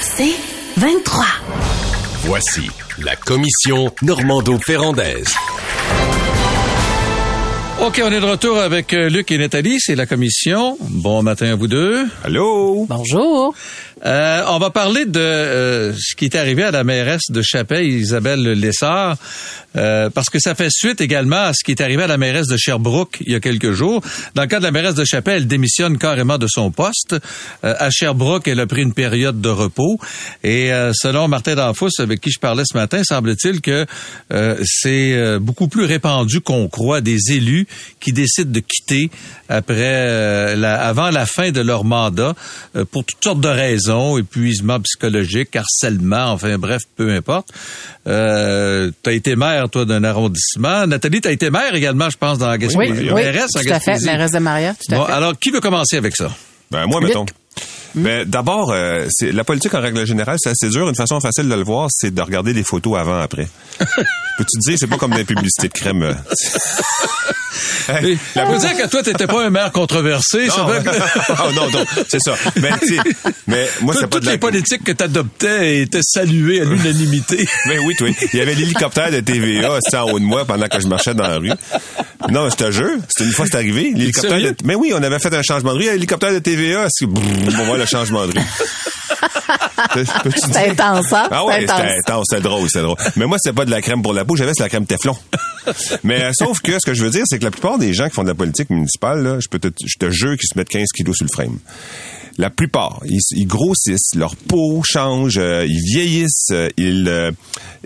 C'est 23. Voici la commission Normando-Ferrandaise. OK, on est de retour avec euh, Luc et Nathalie. C'est la commission. Bon matin à vous deux. Allô? Bonjour. Euh, on va parler de euh, ce qui est arrivé à la mairesse de Chapelle, Isabelle Lessard, euh, parce que ça fait suite également à ce qui est arrivé à la mairesse de Sherbrooke il y a quelques jours. Dans le cas de la mairesse de Chapelle, elle démissionne carrément de son poste. Euh, à Sherbrooke, elle a pris une période de repos. Et euh, selon Martin Danfous, avec qui je parlais ce matin, semble-t-il que euh, c'est euh, beaucoup plus répandu qu'on croit des élus qui décident de quitter après euh, la, avant la fin de leur mandat euh, pour toutes sortes de raisons, épuisement psychologique, harcèlement, enfin bref, peu importe. Euh, tu as été maire, toi, d'un arrondissement. Nathalie, tu as été maire également, je pense, dans la Oui, Gaspésie. oui, en tout à fait. Mairesse de Maria, tout à Bon, fait. alors, qui veut commencer avec ça? Ben, moi, Luc. mettons. Ben, d'abord, euh, la politique en règle générale, c'est assez dur. Une façon facile de le voir, c'est de regarder les photos avant après. Peux-tu te dire, c'est pas comme les publicités de crème. euh. Hey, la faut dire que toi, t'étais pas un maire controversé. ça Non, fait que- oh, non, non, c'est ça. Ben, tu sais, mais moi, c'est Toutes pas toutes de la... les politiques que tu adoptais étaient saluées à l'unanimité. Ben oui, oui. Il y avait l'hélicoptère de TVA assis en haut de moi pendant que je marchais dans la rue. Non, je te jure, c'était une fois c'est arrivé. L'hélicoptère de... Mais oui, on avait fait un changement de rue. L'hélicoptère de TVA, c'est on va voir le changement de rue. C'est intense, hein? Ah ouais, C'est intense. c'était intense, c'était drôle, c'était drôle. Mais moi, c'était pas de la crème pour la peau, j'avais c'est la crème Teflon. Mais euh, sauf que ce que je veux dire, c'est que la plupart des gens qui font de la politique municipale, là, je peux te, je te jure qu'ils se mettent 15 kilos sur le frame. La plupart, ils, ils grossissent, leur peau change, euh, ils vieillissent, euh, ils euh,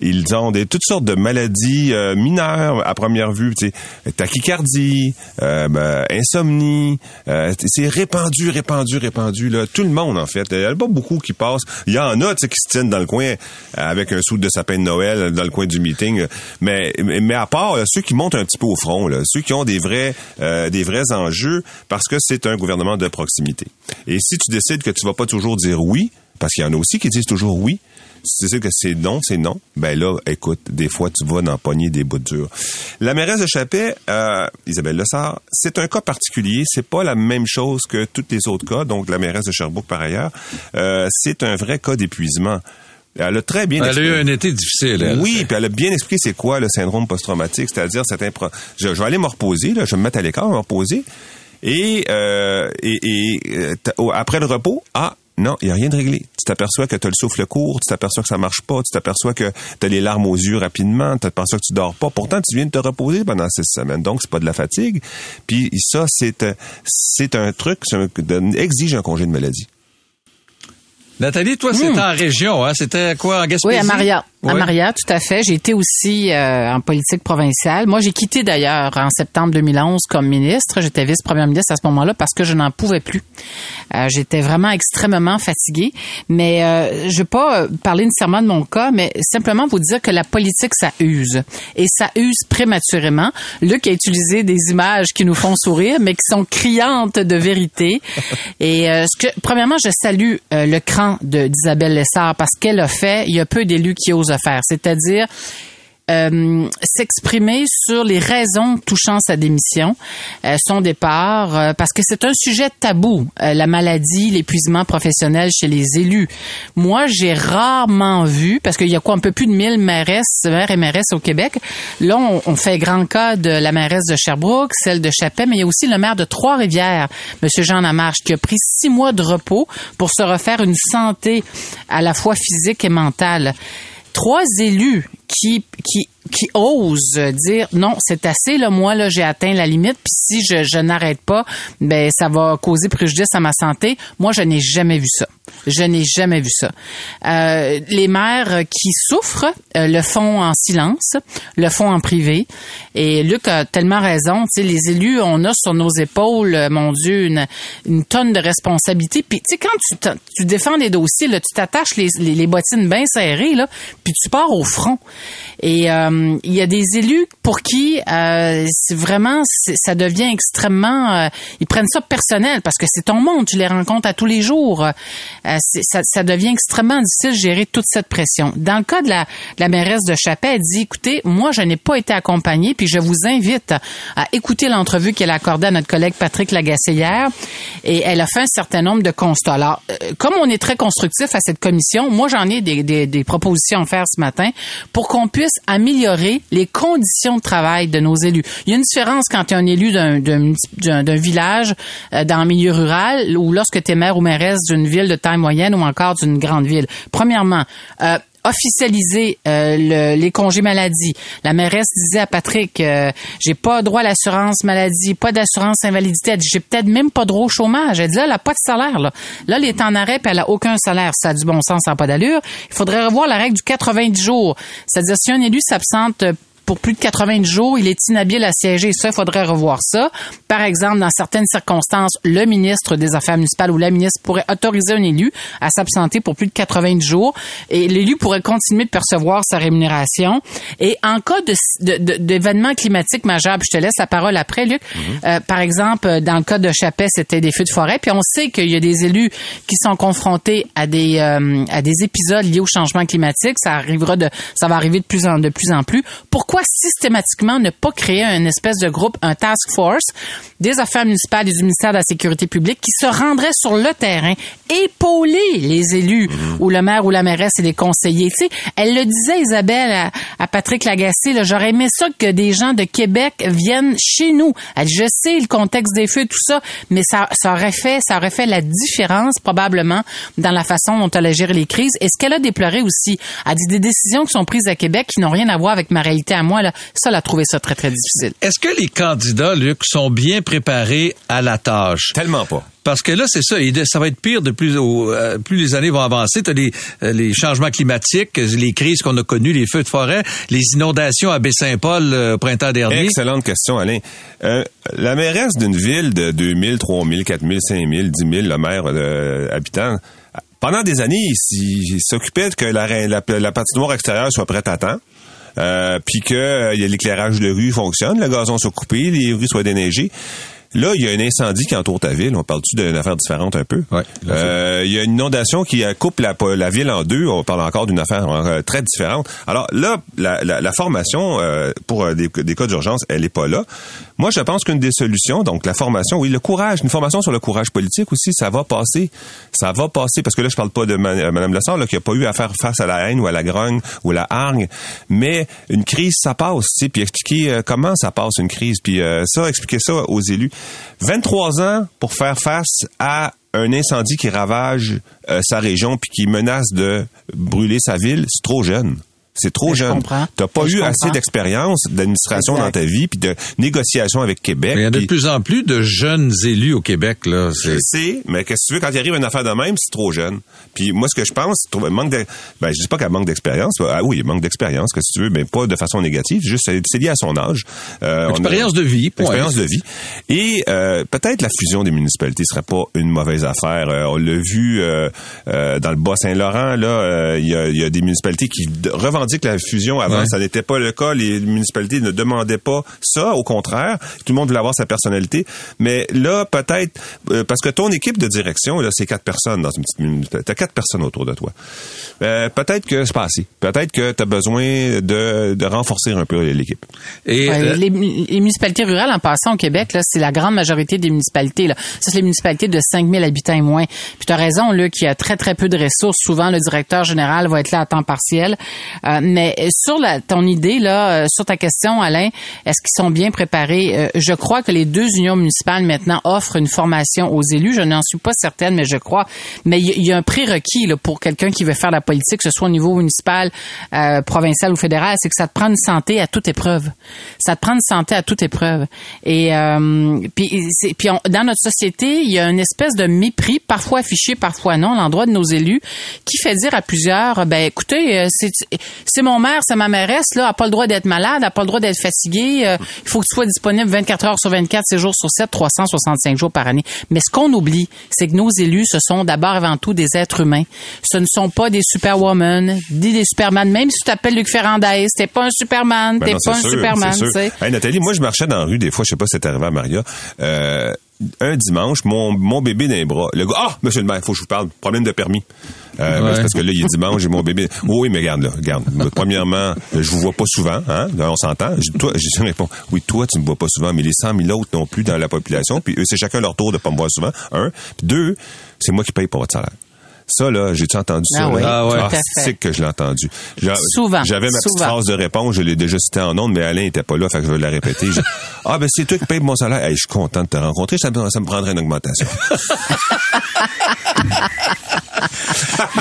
ils ont des toutes sortes de maladies euh, mineures à première vue, tu sais, tachycardie, euh, ben, insomnie, euh, c'est répandu, répandu, répandu là, tout le monde en fait. Il y en a pas beaucoup qui passent. Il y en a qui se tiennent dans le coin avec un sou de sapin de Noël dans le coin du meeting, mais mais à part ceux qui montent un petit peu au front, là, ceux qui ont des vrais des vrais enjeux parce que c'est un gouvernement de proximité. Et si tu décides que tu vas pas toujours dire oui, parce qu'il y en a aussi qui disent toujours oui, si tu décides que c'est non, c'est non, ben là, écoute, des fois, tu vas dans pogner des bouts durs. La mairesse de Chappet, euh, Isabelle Lessard, c'est un cas particulier. C'est pas la même chose que tous les autres cas. Donc, la mairesse de Sherbrooke, par ailleurs, euh, c'est un vrai cas d'épuisement. Elle a très bien Elle a eu un été difficile. elle. oui, puis elle a bien expliqué c'est quoi le syndrome post-traumatique, c'est-à-dire impro... je, je vais aller me reposer, là, je vais me mettre à l'écart, me reposer, et, euh, et, et, euh, après le repos, ah non, il n'y a rien de réglé. Tu t'aperçois que tu as le souffle court, tu t'aperçois que ça marche pas, tu t'aperçois que tu as les larmes aux yeux rapidement, tu t'aperçois que tu dors pas. Pourtant, tu viens de te reposer pendant six semaines. Donc, c'est pas de la fatigue. Puis ça, c'est euh, c'est un truc, ça exige un congé de maladie. Nathalie, toi, c'était en région, hein? C'était quoi, en Gaspésie? Hmm. Oui, à Maria. À. Maria, tout à fait. J'ai été aussi euh, en politique provinciale. Moi, j'ai quitté d'ailleurs en septembre 2011 comme ministre. J'étais vice-première ministre à ce moment-là parce que je n'en pouvais plus. Euh, J'étais vraiment extrêmement fatiguée. Mais euh, je vais pas parler nécessairement de mon cas, mais simplement vous dire que la politique, ça use. Et ça use prématurément. Luc a utilisé des images qui nous font sourire, mais qui sont criantes de vérité. Et euh, ce que, premièrement, je salue euh, le cran d'Isabelle Lessard parce qu'elle a fait, il y a peu d'élus qui osent C'est-à-dire, euh, s'exprimer sur les raisons touchant sa démission, euh, son départ, euh, parce que c'est un sujet tabou, la maladie, l'épuisement professionnel chez les élus. Moi, j'ai rarement vu, parce qu'il y a quoi, un peu plus de 1000 mairesses, maires et mairesses au Québec. Là, on, fait grand cas de la mairesse de Sherbrooke, celle de Chapet, mais il y a aussi le maire de Trois-Rivières, M. Jean Lamarche, qui a pris six mois de repos pour se refaire une santé à la fois physique et mentale trois élus qui qui qui osent dire non, c'est assez là moi là j'ai atteint la limite puis si je, je n'arrête pas ben ça va causer préjudice à ma santé. Moi je n'ai jamais vu ça. Je n'ai jamais vu ça. Euh, les maires qui souffrent euh, le font en silence, le font en privé. Et Luc a tellement raison. Tu sais, les élus, on a sur nos épaules, euh, mon Dieu, une, tonne de responsabilités. Puis tu sais, quand tu, tu défends des dossiers, là, tu t'attaches les, les, bottines bien serrées, là, puis tu pars au front. Et il y a des élus pour qui c'est vraiment ça devient extrêmement ils prennent ça personnel parce que c'est ton monde, tu les rencontres à tous les jours. Ça, ça devient extrêmement difficile de gérer toute cette pression. Dans le cas de la, de la mairesse de Chapet, elle dit écoutez, moi je n'ai pas été accompagnée, puis je vous invite à écouter l'entrevue qu'elle a accordée à notre collègue Patrick Lagacé hier, et elle a fait un certain nombre de constats. Alors, euh, comme on est très constructif à cette commission, moi j'en ai des, des, des propositions à faire ce matin pour qu'on puisse améliorer les conditions de travail de nos élus. Il y a une différence quand tu es un élu d'un- village euh, dans un milieu rural ou lorsque tu es maire ou mairesse d'une ville de taille moyenne ou encore d'une grande ville. Premièrement, euh, officialiser euh, le- les congés maladie. La mairesse disait à Patrick, euh, j'ai pas droit à l'assurance maladie, pas d'assurance invalidité. Elle dit, j'ai peut-être même pas droit au chômage. Elle dit, là, elle a pas de salaire. Là, là elle est en arrêt puis elle a aucun salaire. Ça a du bon sens, ça n'a pas d'allure. Il faudrait revoir la règle du 90 jours. C'est-à-dire, si un élu s'absente euh, pour plus de 90 jours, il est inhabile à siéger. Ça, il faudrait revoir ça. Par exemple, dans certaines circonstances, le ministre des Affaires municipales ou la ministre pourrait autoriser un élu à s'absenter pour plus de 90 jours et l'élu pourrait continuer de percevoir sa rémunération. Et en cas de de- de- d'événements climatiques majeurs, je te laisse la parole après, Luc. Euh, par exemple, dans le cas de Chapet, c'était des feux de forêt. Puis on sait qu'il y a des élus qui sont confrontés à des euh, à des épisodes liés au changement climatique. Ça arrivera de ça va arriver de plus en de plus en plus. Pourquoi systématiquement ne pas créer un espèce de groupe, un task force des affaires municipales et du ministère de la Sécurité publique qui se rendrait sur le terrain, épauler les élus ou le maire ou la mairesse et les conseillers. Tu sais, elle le disait Isabelle à, à Patrick Lagacé, là, j'aurais aimé ça que des gens de Québec viennent chez nous. Elle je sais le contexte des feux tout ça, mais ça, ça aurait fait ça aurait fait la différence probablement dans la façon dont elle a géré les crises. Et ce qu'elle a déploré aussi, elle dit des décisions qui sont prises à Québec qui n'ont rien à voir avec ma réalité à moi là, ça elle a trouvé ça très très difficile. Est-ce que les candidats, Luc, sont bien préparés à la tâche? Tellement pas. Parce que là, c'est ça, ça va être pire de plus, au- euh, plus les années vont avancer. Tu as les, euh, les changements climatiques, les crises qu'on a connues, les feux de forêt, les inondations à Baie-Saint-Paul euh, au printemps dernier. Excellente question, Alain. Euh, la mairesse d'une ville de 2000, 3000, 4000, 5000, 10 000, le maire euh, habitants, pendant des années, il s'occupait que la, la, la patinoire extérieure soit prête à temps. Euh, puis que euh, il y a l'éclairage de rue fonctionne, le gazon soit coupé, les rues soient déneigées. Là, il y a un incendie qui entoure ta ville. On parle-tu d'une affaire différente un peu? Ouais, Euh, il y a une inondation qui euh, coupe la, la ville en deux. On parle encore d'une affaire euh, très différente. Alors là, la, la, la formation euh, pour euh, des, des cas d'urgence, elle est pas là. Moi, je pense qu'une des solutions, donc la formation, oui, le courage, une formation sur le courage politique aussi, ça va passer. Ça va passer, parce que là, je parle pas de ma- euh, Mme Lessard, là, qui a pas eu à faire face à la haine ou à la grogne ou à la hargne, mais une crise, ça passe, tu sais, puis expliquer euh, comment ça passe une crise, puis euh, ça, expliquer ça aux élus. 23 ans pour faire face à un incendie qui ravage euh, sa région puis qui menace de brûler sa ville, c'est trop jeune. C'est trop je jeune. comprends. T'as pas Je eu comprends. assez d'expérience d'administration dans ta vie puis de négociation avec Québec. Mais il y a de plus en plus de jeunes élus au Québec. Là. je C'est- sais, mais qu'est-ce que tu veux quand il arrive une affaire de même, c'est trop jeune. Puis moi, ce que je pense, manque de, ben je dis pas qu'elle manque d'expérience. Ah oui, il manque d'expérience, que si tu veux, mais pas de façon négative. Juste, c'est lié à son âge. Euh, a- Expérience de vie, point. Expérience de vie. Et euh, peut-être la fusion des municipalités serait pas une mauvaise affaire. Euh, on l'a vu euh, euh, dans le Bas-Saint-Laurent. Là, euh, il y, a, il y a des municipalités qui d- revendiquent la fusion. Avant, Ouais. ça n'était pas le cas. Les municipalités ne demandaient pas ça. Au contraire, tout le monde voulait avoir sa personnalité. Mais là, peut-être euh, parce que ton équipe de direction, là, c'est quatre personnes dans une petite municipalité. T'as quatre personnes autour de toi. Euh, peut-être que c'est pas assez. Peut-être que tu as besoin de, de renforcer un peu l'équipe. Et Ouais, euh, les, les municipalités rurales, en passant au Québec, là, c'est la grande majorité des municipalités. Là. Ça, c'est les municipalités de 5000 habitants et moins. Puis tu as raison, là, qu'il y a très, très peu de ressources. Souvent, le directeur général va être là à temps partiel. Euh, Euh, mais sur la, ton idée là, euh, sur ta question, Alain, est-ce qu'ils sont bien préparés? Euh, Je crois que les deux unions municipales maintenant offrent une formation aux élus. Je n'en suis pas certaine, mais je crois. Mais il y, a un prérequis là, pour quelqu'un qui veut faire la politique, que ce soit au niveau municipal, euh, provincial ou fédéral, c'est que ça te prend une santé à toute épreuve. Ça te prend une santé à toute épreuve. Et euh, puis, dans notre société, il y a une espèce de mépris, parfois affiché, parfois non, l'endroit de nos élus, qui fait dire à plusieurs, ben écoutez, euh, c'est c'est mon maire, c'est ma mairesse, là, n'a pas le droit d'être malade, n'a pas le droit d'être fatiguée, euh, il faut que tu sois disponible 24 heures sur 24, 7 jours sur 7, 365 jours par année. Mais ce qu'on oublie, c'est que nos élus, ce sont d'abord avant tout des êtres humains. Ce ne sont pas des superwomen, ni des superman. Même si tu t'appelles Luc Ferrandez, t'es pas un superman, Ben t'es pas un sûr, superman. Hey, Nathalie, moi, je marchais dans la rue des fois, je sais pas si c'est arrivé à Maria. Euh, un dimanche, mon, mon bébé dans les bras. Le gars, ah, monsieur le maire, faut que je vous parle. Problème de permis. Euh, Ouais. ben, parce que là, il est dimanche, j'ai mon bébé. Oui, oui, mais regarde, là, regarde. Premièrement, je vous vois pas souvent, hein. Là, on s'entend. Je- Toi, je réponds, oui, toi, tu me vois pas souvent, mais les 100 000 autres non plus dans la population. Puis eux, c'est chacun leur tour de pas me voir souvent. Un. Puis deux, c'est moi qui paye pour votre salaire. Ça, là, j'ai-tu entendu Ah ça? oui, là? Ah ouais. fait. c'est que je l'ai entendu. Souvent, J'avais ma petite souvent. phrase de réponse, je l'ai déjà cité en ondes, mais Alain était pas là, fait que je vais la répéter. Ah, ben, c'est toi qui payes mon salaire. Hey, je suis content de te rencontrer, ça, me- ça me prendrait une augmentation.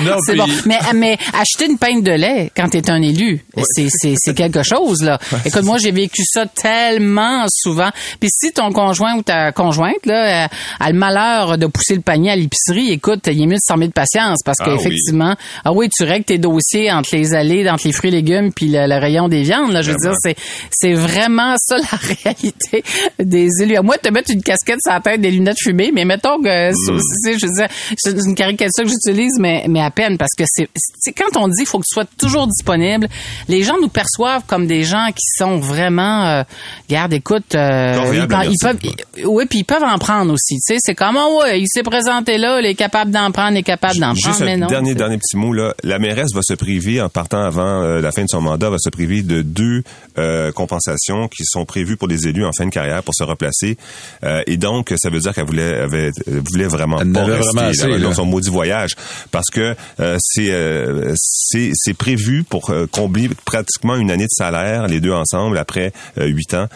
Non, C'est puis- bon. Mais, mais acheter une pinte de lait quand tu es un élu, c'est, c'est, c'est quelque chose, là. Écoute, moi, j'ai vécu ça tellement souvent. Puis si ton conjoint ou ta conjointe, là, euh, a le malheur de pousser le panier à l'épicerie, écoute, il est mieux de s'armer de patience parce Ah oui. qu'effectivement, ah oui, tu règles tes dossiers entre les allées, entre les fruits et légumes puis le, le rayon des viandes, là. Je veux dire, c'est, c'est vraiment ça la réalité des élus. À moi, te mettre une casquette sur la tête, des lunettes fumées, mais mettons que, Mm. c'est, je veux dire, c'est une caricature que j'utilise, mais, mais à peine, parce que c'est, quand on dit qu'il faut que tu sois toujours disponible, les gens nous perçoivent comme des gens qui sont vraiment, euh, garde, écoute, euh, ils, ils peuvent, oui, puis ils peuvent en prendre aussi, tu sais, c'est comme, oh, ouais, il s'est présenté là, il est capable d'en prendre, il est capable d'en prendre, Juste mais un non. dernier, dernier petit mot, là. La mairesse va se priver, en partant avant euh, la fin de son mandat, va se priver de deux euh, compensations qui sont prévues pour les élus en fin de carrière pour se replacer. Euh, et donc, ça veut dire qu'elle voulait, avait, voulait vraiment Elle pas rester vraiment assez, là, dans son maudit voyage. Parce que euh, c'est, euh, c'est, c'est prévu pour euh, combler pratiquement une année de salaire, les deux ensemble, après huit ans.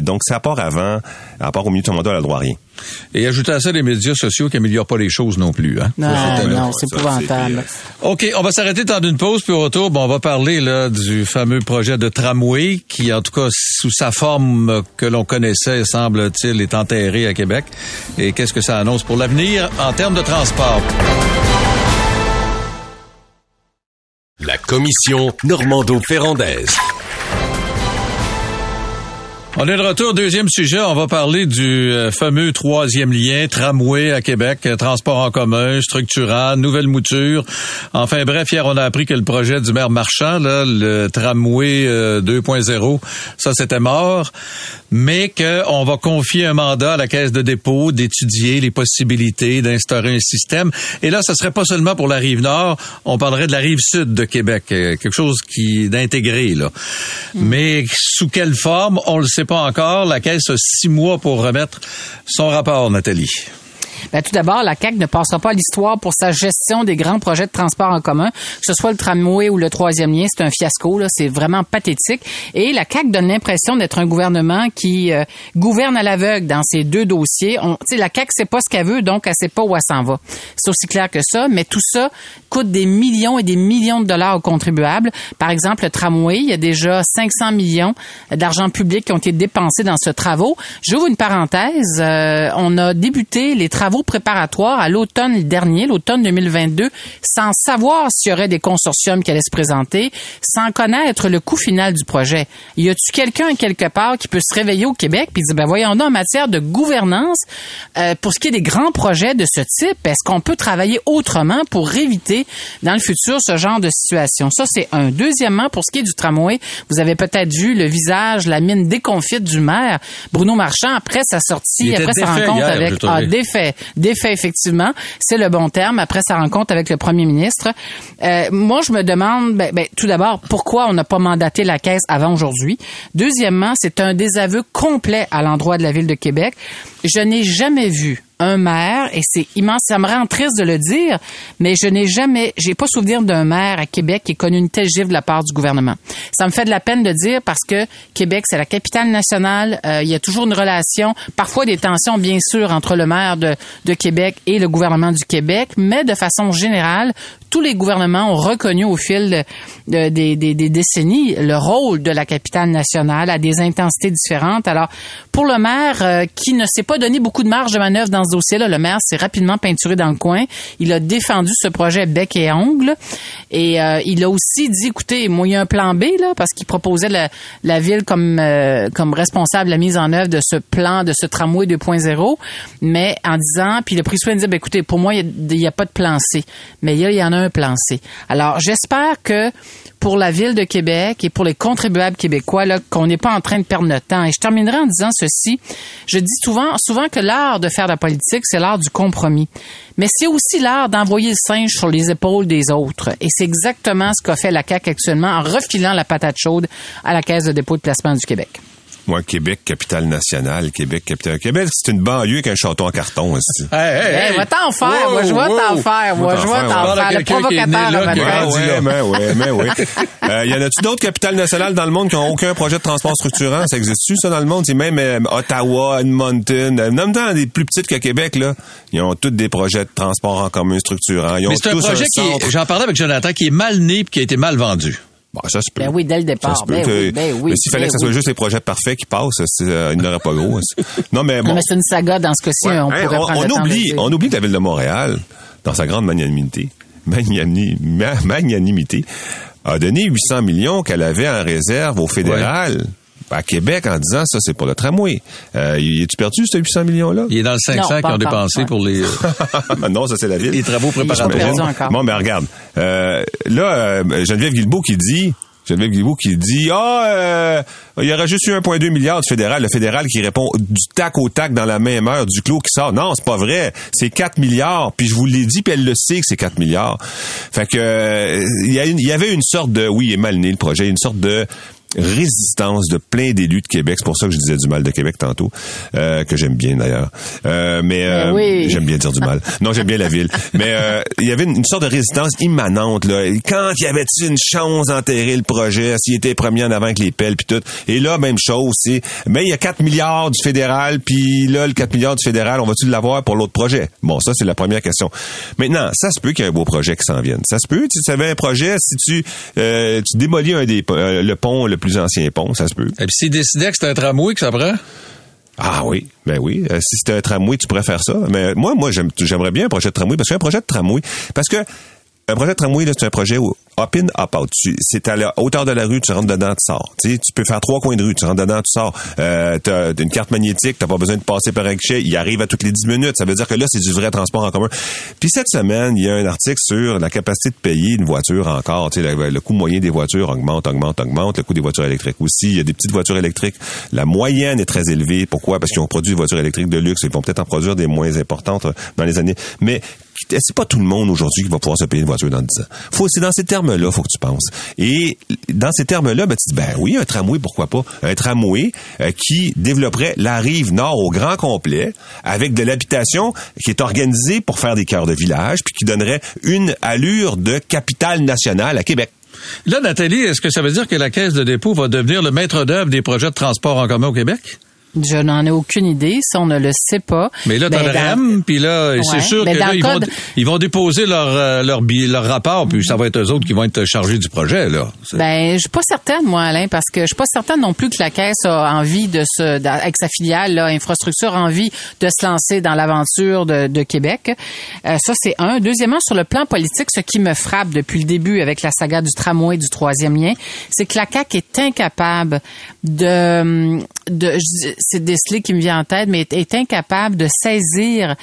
Donc, à part avant, à part au milieu de son mandat, elle a le droit rien. Et ajouter à ça les médias sociaux qui améliorent pas les choses non plus. Hein? Non, Ouais, non, c'est épouvantable. OK, on va s'arrêter dans une pause, puis au retour, bon, on va parler là du fameux projet de tramway qui, en tout cas, sous sa forme que l'on connaissait, semble-t-il, est enterré à Québec. Et qu'est-ce que ça annonce pour l'avenir en termes de transport? La commission Normando-Ferrandaise. On est de retour, deuxième sujet. On va parler du euh, fameux troisième lien, tramway à Québec, euh, transport en commun, structurant, nouvelle mouture. Enfin bref, hier, on a appris que le projet du maire Marchand, là, le tramway euh, 2.0, ça c'était mort, mais qu'on va confier un mandat à la caisse de dépôt d'étudier les possibilités d'instaurer un système. Et là, ce serait pas seulement pour la rive nord, on parlerait de la rive sud de Québec, euh, quelque chose qui d'intégrer là. Mais sous quelle forme, on le sait pas encore. La caisse a six mois pour remettre son rapport, Nathalie. Ben, tout d'abord, la CAQ ne passera pas l'histoire pour sa gestion des grands projets de transport en commun, que ce soit le tramway ou le troisième lien. C'est un fiasco, là. C'est vraiment pathétique. Et la CAQ donne l'impression d'être un gouvernement qui euh, gouverne à l'aveugle dans ces deux dossiers. On, la CAQ sait pas ce qu'elle veut, donc elle sait pas où elle s'en va. C'est aussi clair que ça. Mais tout ça coûte des millions et des millions de dollars aux contribuables. Par exemple, le tramway, il y a déjà 500 millions d'argent public qui ont été dépensés dans ce travaux. J'ouvre une parenthèse. Euh, on a débuté les travaux préparatoires à l'automne dernier, l'automne 2022, sans savoir s'il y aurait des consortiums qui allaient se présenter, sans connaître le coût final du projet. Y a-tu quelqu'un quelque part qui peut se réveiller au Québec puis dire ben voyons donc en matière de gouvernance euh, pour ce qui est des grands projets de ce type, est-ce qu'on peut travailler autrement pour éviter dans le futur ce genre de situation? Ça c'est un. Deuxièmement, pour ce qui est du tramway, vous avez peut-être vu le visage, la mine déconfite du maire Bruno Marchand après sa sortie, après sa rencontre hier, avec ah, défait, défait effectivement, c'est le bon terme après sa rencontre avec le premier ministre. Euh, moi, je me demande, ben, ben, tout d'abord, pourquoi on n'a pas mandaté la caisse avant aujourd'hui? Deuxièmement, c'est un désaveu complet à l'endroit de la ville de Québec. Je n'ai jamais vu un maire, et c'est immense, ça me rend triste de le dire, mais je n'ai jamais, j'ai pas souvenir d'un maire à Québec qui ait connu une telle gifle de la part du gouvernement. Ça me fait de la peine de dire parce que Québec, c'est la capitale nationale, euh, il y a toujours une relation, parfois des tensions, bien sûr, entre le maire de, de Québec et le gouvernement du Québec, mais de façon générale, tous les gouvernements ont reconnu au fil de, des, des, décennies le rôle de la capitale nationale à des intensités différentes. Alors, pour le maire euh, qui ne s'est pas donné beaucoup de marge de manœuvre dans ce dossier-là, le maire s'est rapidement peinturé dans le coin. Il a défendu ce projet bec et ongle et euh, il a aussi dit, écoutez, moi, il y a un plan B là parce qu'il proposait la, la ville comme euh, comme responsable de la mise en œuvre de ce plan, de ce tramway 2.0, mais en disant, puis soin de dire, ben, écoutez, pour moi, il n'y a, a, pas de plan C, mais il y en a Alors, j'espère que pour la ville de Québec et pour les contribuables québécois, qu'on n'est pas en train de perdre notre temps. Et je terminerai en disant ceci. Je dis souvent, souvent que l'art de faire de la politique, c'est l'art du compromis. Mais c'est aussi l'art d'envoyer le singe sur les épaules des autres. Et c'est exactement ce qu'a fait la CAQ actuellement en refilant la patate chaude à la Caisse de dépôt de placement du Québec. Moi, Québec, capitale nationale. Québec, capitale. Québec, c'est une banlieue avec un château en carton aussi. Hey, hey, hey. va t'en faire. moi, je vais t'en faire. Moi, je vais t'en faire. Le provocateur là, ouais, mais ouais, mais ouais. euh, y en a-tu d'autres capitales nationales dans le monde qui n'ont aucun projet de transport structurant? Ça existe-tu, ça, dans le monde? C'est même euh, Ottawa, Edmonton, euh, même dans des plus petites que Québec, là, ils ont tous des projets de transport en commun structurant. Ils ont mais c'est un projet un qui, j'en parlais avec Jonathan, qui est mal né et qui a été mal vendu. Bon, ça se peut. Ben oui, dès le départ. Ben, que, oui, ben oui, mais s'il fallait ben que ce soit oui. juste les projets parfaits qui passent, euh, il n'aurait pas gros. non, mais bon. Non, mais c'est une saga dans ce cas-ci. Ouais. On pourrait on, prendre on le temps de oublie, on oublie que la ville de Montréal, dans sa grande magnanimité, magnani- ma- magnanimité, a donné 800 millions qu'elle avait en réserve au fédéral. À Québec, en disant ça, c'est pour le tramway. Euh, y es-tu perdu, ce 800 millions-là? Il est dans le 500 Non, pas qu'ils ont dépensé pour les... non, ça, c'est la ville. Les travaux préparatoires. Bon, mais regarde. Euh, là, euh, Geneviève Guilbeault qui dit... Geneviève Guilbeault qui dit ah euh, il y aurait juste eu 1,2 milliard du fédéral le fédéral qui répond du tac au tac dans la même heure du clos qui sort non c'est pas vrai c'est 4 milliards puis je vous l'ai dit puis elle le sait que c'est 4 milliards fait que euh, il y, y avait une sorte de oui il est mal né le projet une sorte de résistance de plein d'élus de Québec. C'est pour ça que je disais du mal de Québec tantôt, euh, que j'aime bien d'ailleurs. Euh, mais euh, Ben oui. j'aime bien dire du mal. Non, j'aime bien la ville. Mais euh, il y avait une, une sorte de résistance immanente. Là. Quand il y avait une chance d'enterrer le projet, s'il était premier en avant avec les pelles puis tout? Et là, même chose, c'est mais il y a 4 milliards du fédéral, puis là, le 4 milliards du fédéral, on va-tu l'avoir pour l'autre projet? Bon, ça, c'est la première question. Maintenant, ça se peut qu'il y ait un beau projet qui s'en vienne. Ça se peut, tu savais un projet, si tu, euh, tu démolis un des euh, le pont, le plus ancien pont, ça se peut. Et puis s'ils décidaient que c'était un tramway que ça prend, Ah oui, ben oui. Euh, si c'était un tramway, tu pourrais faire ça. Mais moi, moi, j'aime- j'aimerais bien un projet de tramway parce qu'un projet de tramway, parce que un projet de tramway, là, c'est un projet où up in, up out. Tu- C'est à la hauteur de la rue, tu rentres dedans, tu sors. Tu, sais, tu peux faire trois coins de rue, tu rentres dedans, tu sors. Euh, t'as une carte magnétique, t'as pas besoin de passer par un guichet. Il arrive à toutes les 10 minutes. Ça veut dire que là, c'est du vrai transport en commun. Puis cette semaine, il y a un article sur la capacité de payer une voiture encore. Tu sais, le, le coût moyen des voitures augmente, augmente, augmente. Le coût des voitures électriques aussi. Il y a des petites voitures électriques. La moyenne est très élevée. Pourquoi? Parce qu'ils ont produit des voitures électriques de luxe. Ils vont peut-être en produire des moins importantes dans les années. Mais c'est pas tout le monde aujourd'hui qui va pouvoir se payer une voiture dans 10 ans. Faut, c'est dans ces termes-là, faut que tu penses. Et dans ces termes-là, ben, tu dis, ben oui, un tramway, pourquoi pas? Un tramway euh, qui développerait la rive nord au grand complet, avec de l'habitation qui est organisée pour faire des cœurs de village, puis qui donnerait une allure de capitale nationale à Québec. Là, Nathalie, est-ce que ça veut dire que la Caisse de dépôt va devenir le maître d'œuvre des projets de transport en commun au Québec? Je n'en ai aucune idée. Ça, on ne le sait pas. Mais là, t'as Ben, le REM, puis là, Ouais, c'est sûr mais que là, ils, vont, ils vont déposer leur, euh, leur, leur rapport, puis ça va être eux autres qui vont être chargés du projet, là. Ben, je suis pas certaine, moi, Alain, parce que je suis pas certaine non plus que la Caisse a envie de se, avec sa filiale, là, Infrastructure, a envie de se lancer dans l'aventure de, de Québec. Euh, ça, c'est un. Deuxièmement, sur le plan politique, ce qui me frappe depuis le début avec la saga du tramway du troisième lien, c'est que la CAQ est incapable de, de c'est Desley qui me vient en tête, mais est, incapable de saisir,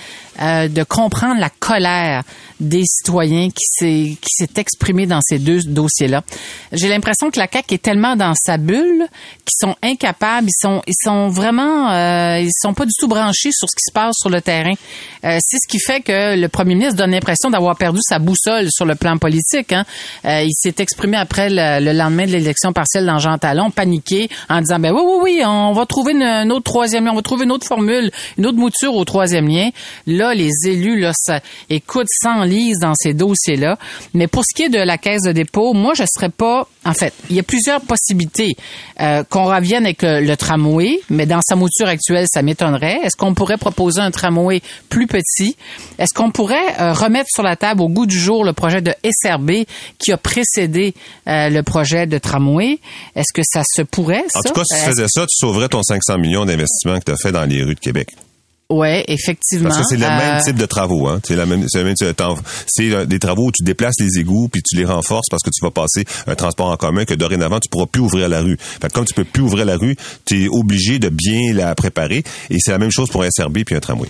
euh, de comprendre la colère des citoyens qui s'est qui s'est exprimée dans ces deux dossiers-là. J'ai l'impression que la CAQ est tellement dans sa bulle qu'ils sont incapables, ils sont ils sont vraiment euh, ils sont pas du tout branchés sur ce qui se passe sur le terrain. Euh, c'est ce qui fait que le premier ministre donne l'impression d'avoir perdu sa boussole sur le plan politique. Hein. Euh, il s'est exprimé après le, le lendemain de l'élection partielle dans Jean Talon, paniqué, en disant ben oui oui oui, on va trouver une, un autre troisième lien, on va trouver une autre formule, une autre mouture au troisième lien. Là, les élus, là, ça, écoute, s'enlisent dans ces dossiers-là. Mais pour ce qui est de la caisse de dépôt, moi, je serais pas, en fait, il y a plusieurs possibilités. Euh, qu'on revienne avec euh, le tramway, mais dans sa mouture actuelle, ça m'étonnerait. Est-ce qu'on pourrait proposer un tramway plus petit? Est-ce qu'on pourrait euh, remettre sur la table au goût du jour le projet de SRB qui a précédé euh, le projet de tramway? Est-ce que ça se pourrait, ça? En tout cas, si tu faisais ça, tu sauverais ton 500 millions d'investissements que tu as fait dans les rues de Québec. Ouais, effectivement. Parce que c'est le même Euh, type de travaux, hein. C'est la même, c'est même. C'est des travaux où tu déplaces les égouts puis tu les renforces parce que tu vas passer un transport en commun que dorénavant tu pourras plus ouvrir la rue. Fait que comme tu peux plus ouvrir la rue, tu es obligé de bien la préparer et c'est la même chose pour un SRB puis un tramway.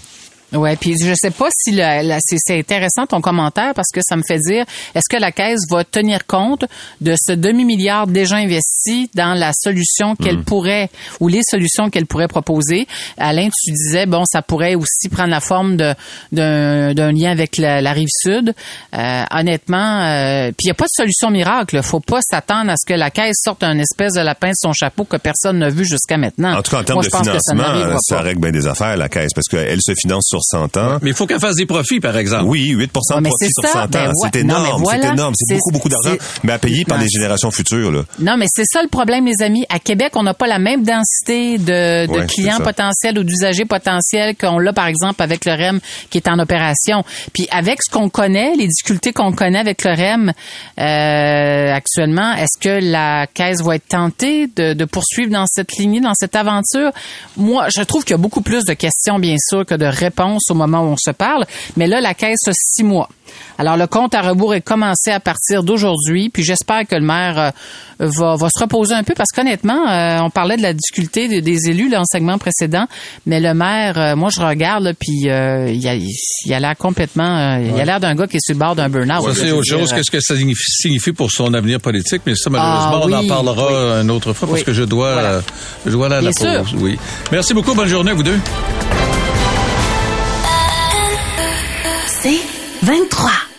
Ouais, puis je sais pas si la, la- c'est, intéressant ton commentaire parce que ça me fait dire est-ce que la caisse va tenir compte de ce demi milliard déjà investi dans la solution qu'elle Hmm. pourrait ou les solutions qu'elle pourrait proposer? Alain, tu disais bon, ça pourrait aussi prendre la forme de d'un, lien avec la, la rive sud. Euh, honnêtement, euh, puis il y a pas de solution miracle. Faut pas s'attendre à ce que la caisse sorte un espèce de lapin de son chapeau que personne n'a vu jusqu'à maintenant. En tout cas, en termes Moi, de ça financement, ça pas. règle bien des affaires, la caisse, parce qu'elle se finance sur 100 ans. Mais il faut qu'elle fasse des profits, par exemple. Oui, 8% de Ouais, mais profit c'est sur ça, 100 ans. ben ouais. c'est énorme, voilà. c'est énorme. C'est beaucoup, beaucoup d'argent, mais à payer par Non, les générations futures, là. Non, mais c'est ça le problème, les amis. À Québec, on n'a pas la même densité de, de Ouais, clients potentiels ou d'usagers potentiels qu'on l'a, par exemple, avec le REM qui est en opération. Puis avec ce qu'on connaît, les difficultés qu'on connaît avec le REM euh, actuellement, est-ce que la Caisse va être tentée de, de poursuivre dans cette lignée, dans cette aventure? Moi, je trouve qu'il y a beaucoup plus de questions, bien sûr, que de réponses au moment où on se parle. Mais là, la Caisse a six mois. Alors, le compte à rebours est commencé à partir d'aujourd'hui, puis j'espère que le maire euh, va, va se reposer un peu, parce qu'honnêtement, euh, on parlait de la difficulté de- des élus dans le segment précédent, mais le maire, euh, moi, je regarde, là, puis euh, il a il a l'air complètement... Il a l'air d'un gars qui est sur le bord d'un burn-out. Ça, là, c'est autre chose que ce que ça signifie, pour son avenir politique, mais ça, malheureusement, Ah, on en oui, parlera une autre fois parce que je dois, Voilà. je dois aller à la Bien pause. sûr. Oui. Merci beaucoup. Bonne journée à vous deux. C'est 23.